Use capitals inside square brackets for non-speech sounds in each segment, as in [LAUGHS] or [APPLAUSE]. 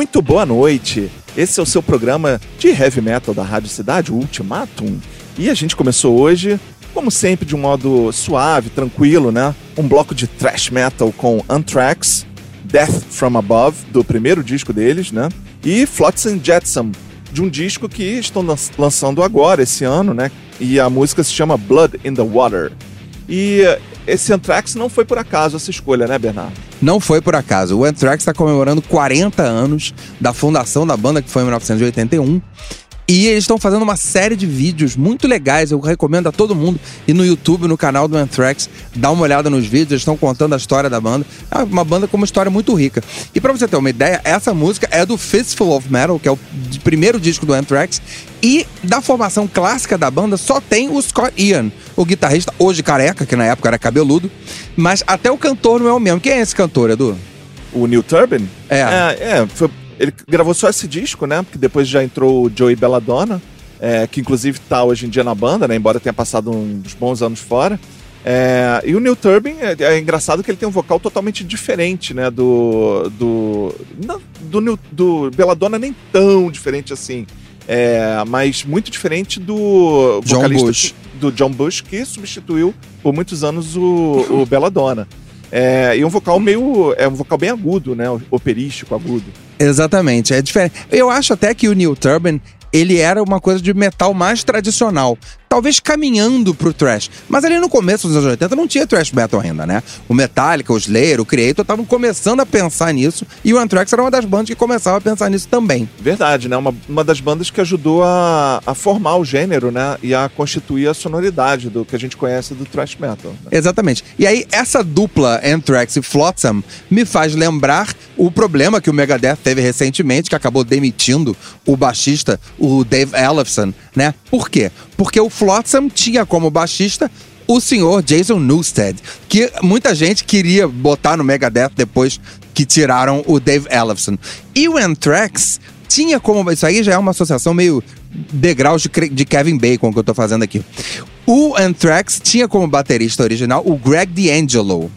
Muito boa noite. Esse é o seu programa de heavy metal da Rádio Cidade, Ultimatum. E a gente começou hoje, como sempre, de um modo suave, tranquilo, né? Um bloco de thrash metal com Anthrax, Death from Above, do primeiro disco deles, né? E Flotsam Jetsam, de um disco que estão lançando agora, esse ano, né? E a música se chama Blood in the Water. E esse Anthrax não foi por acaso essa escolha, né, Bernardo? Não foi por acaso. O Anthrax está comemorando 40 anos da fundação da banda, que foi em 1981. E eles estão fazendo uma série de vídeos muito legais. Eu recomendo a todo mundo ir no YouTube, no canal do Anthrax, dar uma olhada nos vídeos. Eles estão contando a história da banda. É uma banda com uma história muito rica. E para você ter uma ideia, essa música é do Fistful of Metal, que é o primeiro disco do Anthrax. E da formação clássica da banda só tem o Scott Ian, o guitarrista, hoje careca, que na época era cabeludo. Mas até o cantor não é o mesmo. Quem é esse cantor, Edu? O Neil Turbin? É. É, é foi, ele gravou só esse disco, né? Porque depois já entrou o Joey Belladonna, é, que inclusive tá hoje em dia na banda, né? Embora tenha passado uns bons anos fora. É, e o Neil Turbin é, é, engraçado que ele tem um vocal totalmente diferente, né? Do. Do. Não, do, do Belladonna nem tão diferente assim. É, mas muito diferente do John vocalista Bush. do John Bush, que substituiu por muitos anos o, o [LAUGHS] Belladonna. É, e um vocal meio. É um vocal bem agudo, né? Operístico, agudo. Exatamente, é diferente. Eu acho até que o Neil Turbin ele era uma coisa de metal mais tradicional. Talvez caminhando pro thrash. Mas ali no começo dos anos 80 não tinha thrash metal ainda, né? O Metallica, o Slayer, o Creator estavam começando a pensar nisso. E o Anthrax era uma das bandas que começava a pensar nisso também. Verdade, né? Uma, uma das bandas que ajudou a, a formar o gênero, né? E a constituir a sonoridade do que a gente conhece do thrash metal. né? Exatamente. E aí, essa dupla Anthrax e Flotsam me faz lembrar o problema que o Megadeth teve recentemente, que acabou demitindo o baixista, o Dave Ellefson, né? Por quê? Porque o Flotsam tinha como baixista o senhor Jason Newsted, que muita gente queria botar no Megadeth depois que tiraram o Dave Ellefson. E o Anthrax tinha como. Isso aí já é uma associação meio degraus de, de Kevin Bacon que eu tô fazendo aqui. O Anthrax tinha como baterista original o Greg D'Angelo.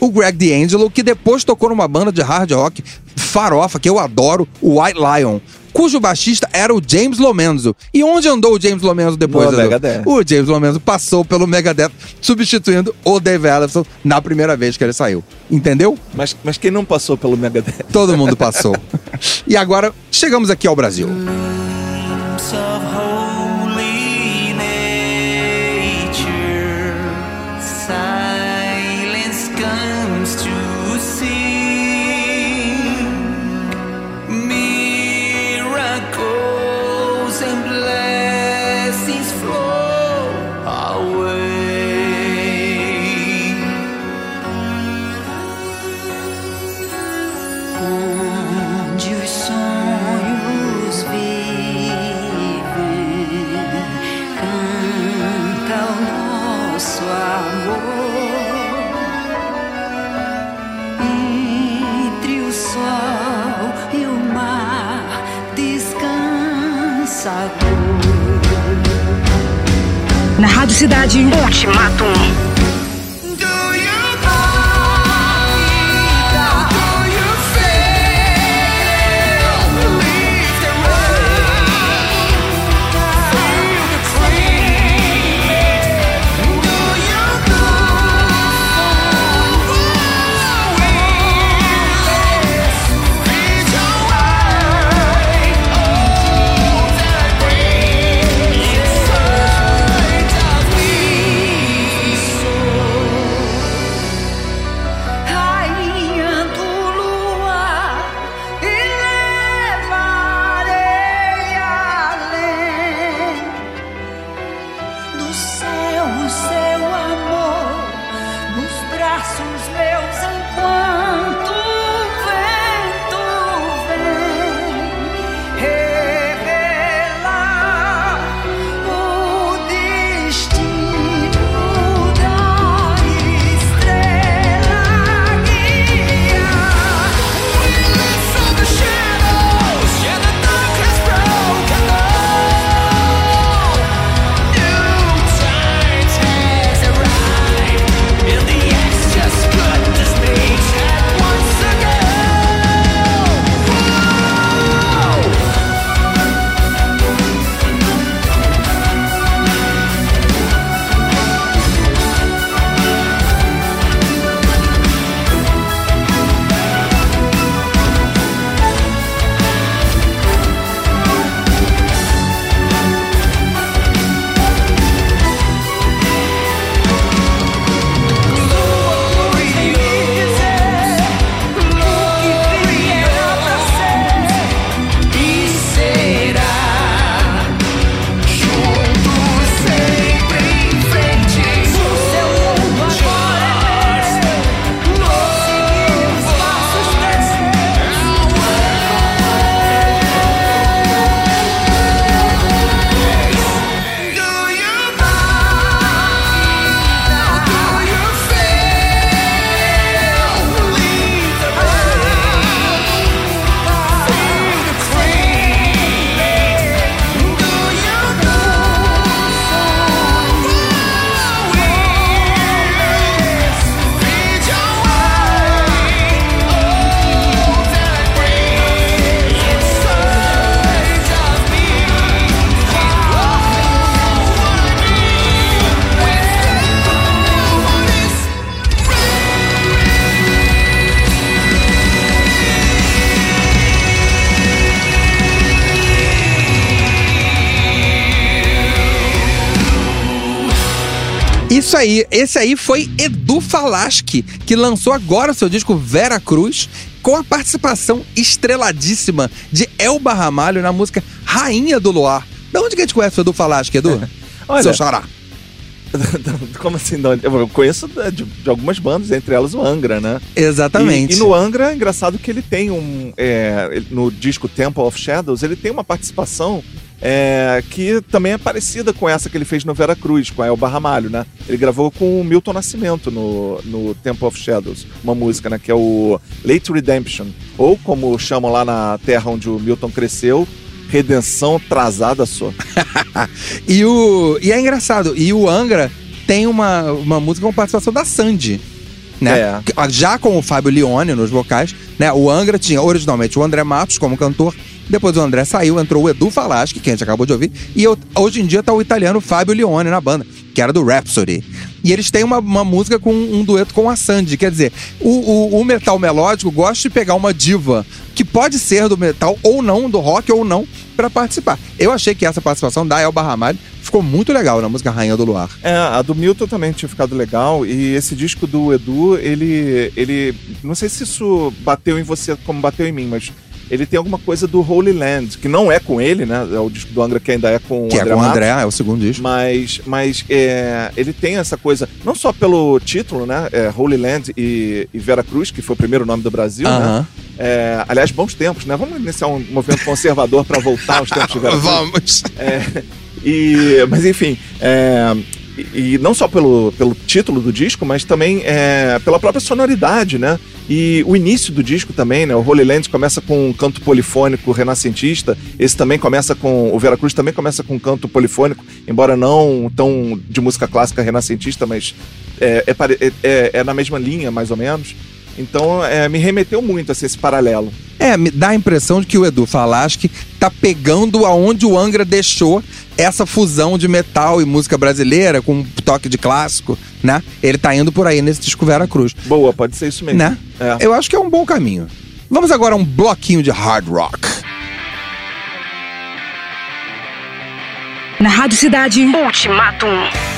O Greg D'Angelo, que depois tocou numa banda de hard rock farofa, que eu adoro, o White Lion, cujo baixista era o James Lomenzo. E onde andou o James Lomenzo depois? No? Megadeth. O James Lomenzo passou pelo Megadeth, substituindo o Dave Ellefson na primeira vez que ele saiu. Entendeu? Mas, mas quem não passou pelo Megadeth? Todo mundo passou. [LAUGHS] e agora, chegamos aqui ao Brasil. glimpse dor. Na Isso aí, esse aí foi Edu Falaschi, que lançou agora seu disco Vera Cruz, com a participação estreladíssima de Elba Ramalho na música Rainha do Luar. Da onde que a gente conhece o Edu Falaschi, Edu? [LAUGHS] Olha- Seu xará. [LAUGHS] Como assim? não? Eu conheço de, de algumas bandas, entre elas o Angra, né? Exatamente. E, e no Angra é engraçado que ele tem um. é, no disco Temple of Shadows, ele tem uma participação é, que também é parecida com essa que ele fez no Vera Cruz, com a Elba Ramalho, né? Ele gravou com o Milton Nascimento no, no Temple of Shadows, uma música, né? Que é o Late Redemption. Ou como chamam lá na terra onde o Milton cresceu, Redenção Atrasada Só. [LAUGHS] E, o, e é engraçado, e o Angra tem uma, uma música com participação da Sandy. Né? É. Já com o Fábio Leone nos vocais, né? O Angra tinha originalmente o André Matos como cantor. Depois o André saiu, entrou o Edu Falaschi, que a gente acabou de ouvir. E eu- hoje em dia tá o italiano Fábio Leone na banda, que era do Rhapsody. E eles têm uma, uma música com um dueto com a Sandy. Quer dizer, o, o- o metal melódico gosta de pegar uma diva que pode ser do metal ou não, do rock ou não, pra participar. Eu achei que essa participação da Elba Ramalho ficou muito legal na música Rainha do Luar. É, a do Milton também tinha ficado legal. E esse disco do Edu, ele. ele. Não sei se isso bateu em você como bateu em mim, mas ele tem alguma coisa do Holy Land, que não é com ele, né? É o disco do Angra que ainda é com que o é André com o. André, é o segundo disco. Mas, mas é, ele tem essa coisa, não só pelo título, né? É, Holy Land e, e Vera Cruz, que foi o primeiro nome do Brasil, né? Aham. É, aliás, bons tempos, né? Vamos iniciar um movimento conservador para voltar aos tempos de Vera [LAUGHS] Cruz. Vamos. É, e, mas enfim, é, e, não só pelo, pelo título do disco, mas também é, pela própria sonoridade, né? E o início do disco também, né? O Holy Land começa com um canto polifônico renascentista. Esse também começa com. O Veracruz também começa com um canto polifônico, embora não tão de música clássica renascentista, mas é, é é- é- é na mesma linha, mais ou menos. Então é, me remeteu muito assim, esse paralelo. É, me dá a impressão de que o Edu Falaschi tá pegando aonde o Angra deixou essa fusão de metal e música brasileira com um toque de clássico, né? Ele tá indo por aí nesse disco Vera Cruz, Boa, pode ser isso mesmo. né? É. Eu acho que é um bom caminho. Vamos agora a um bloquinho de hard rock. Na Rádio Cidade. Ultimatum.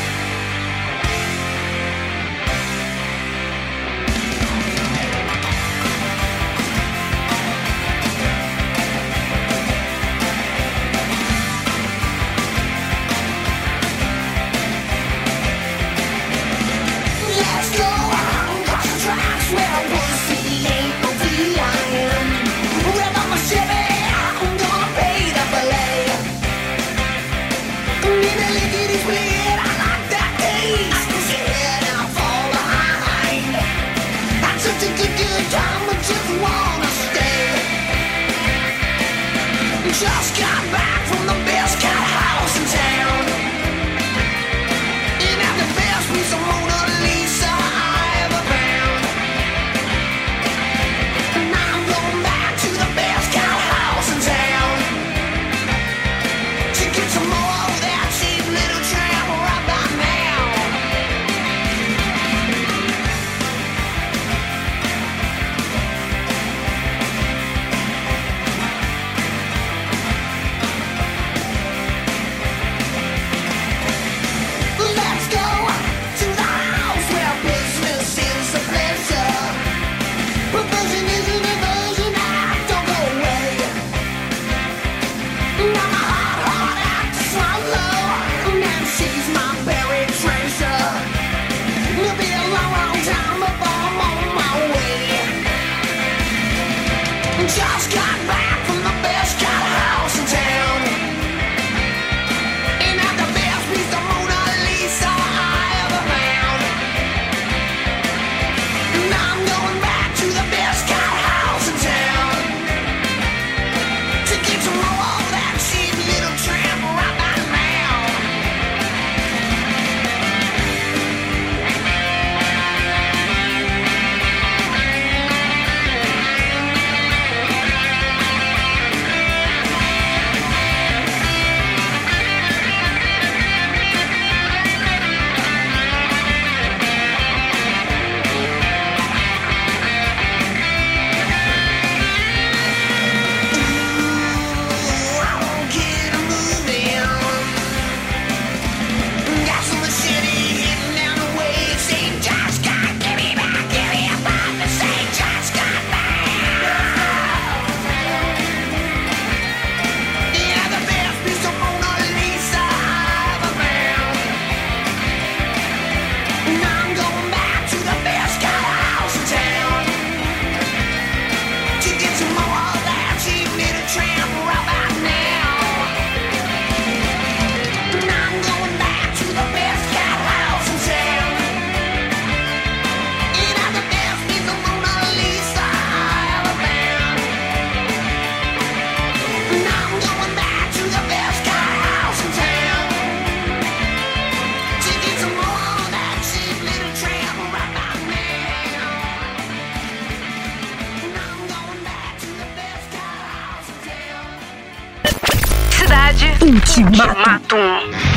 Cidade. Ultimato. Ultimatum.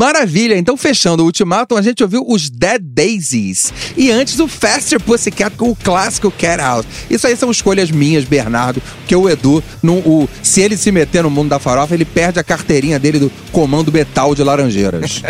Maravilha! Então, fechando o Ultimatum, a gente ouviu os Dead Daisies. E antes, o Faster Pussycat com o clássico Cat House. Isso aí são escolhas minhas, Bernardo, que o Edu, no, o, se ele se meter no mundo da farofa, ele perde a carteirinha dele do Comando Metal de Laranjeiras.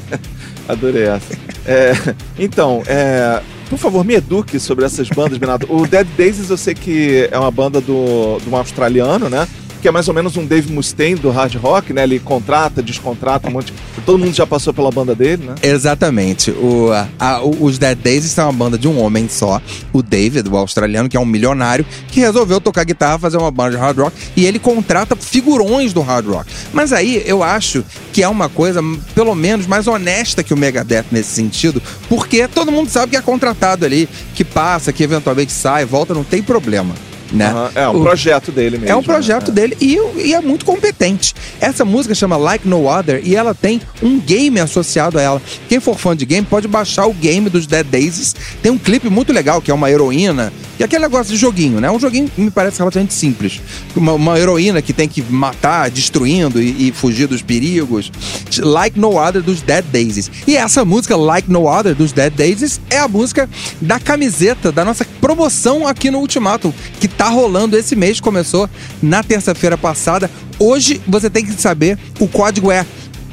[LAUGHS] Adorei essa. É, então, é, por favor, me eduque sobre essas bandas, Bernardo. O Dead Daisies eu sei que é uma banda do, do um australiano, né? Que é mais ou menos um Dave Mustaine do hard rock, né? Ele contrata, descontrata um monte. Todo mundo já passou pela banda dele, né? Exatamente. O, a- o- os Dead Daisies são uma banda de um homem só, o David, o australiano, que é um milionário, que resolveu tocar guitarra, fazer uma banda de hard rock, e ele contrata figurões do hard rock. Mas aí eu acho que é uma coisa, pelo menos, mais honesta que o Megadeth nesse sentido, porque todo mundo sabe que é contratado ali, que passa, que eventualmente sai, volta, não tem problema. Né? Aham, É um O- projeto dele mesmo. é um projeto né? dele e, e é muito competente. Essa música chama Like No Other e ela tem um game associado a ela. Quem for fã de game pode baixar o game dos Dead Daisies. Tem um clipe muito legal que é uma heroína. E aquele negócio de joguinho, né? Um joguinho que me parece relativamente simples. Uma, uma heroína que tem que matar, destruindo e, e fugir dos perigos. Like No Other dos Dead Daisies. E essa música, Like No Other dos Dead Daisies, é a música da camiseta da nossa promoção aqui no Ultimatum, que tá rolando esse mês, começou na terça-feira passada. Hoje você tem que saber, o código é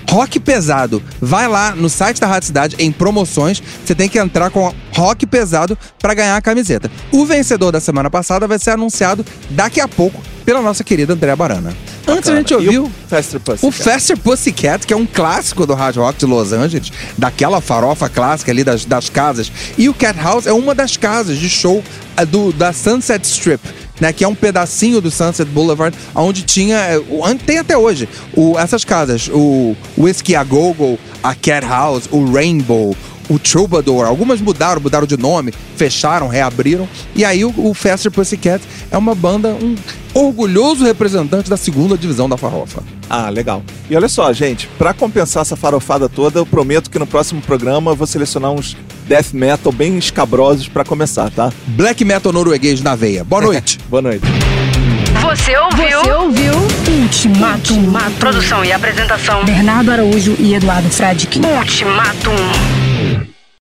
rock pesado. Vai lá no site da Rádio Cidade em promoções, você tem que entrar com rock pesado pra ganhar a camiseta. O vencedor da semana passada vai ser anunciado daqui a pouco pela nossa querida Andréa Barana. Antes a gente E ouviu o Faster Pussy. o Faster Pussycat, que é um clássico do Hard Rock de Los Angeles, daquela farofa clássica ali das, das casas. E o Cat House é uma das casas de show eh, do, da Sunset Strip. Né, que é um pedacinho do Sunset Boulevard, onde tinha. eh, Tem até hoje o- essas casas: o Whiskey a Go-Go, a Cat House, o Rainbow, o Troubadour. Algumas mudaram, mudaram de nome, fecharam, reabriram. E aí o, o Faster Pussycat é uma banda, um orgulhoso representante da segunda divisão da farofa. Ah, legal. E olha só, gente, pra compensar essa farofada toda, eu prometo que no próximo programa eu vou selecionar uns death metal bem escabrosos pra começar, tá? Black metal norueguês na veia. Boa [LAUGHS] noite. Boa noite. Você ouviu? Você ouviu Ultimato. Produção e apresentação. Bernardo Araújo e Eduardo Fradique. Ultimatum.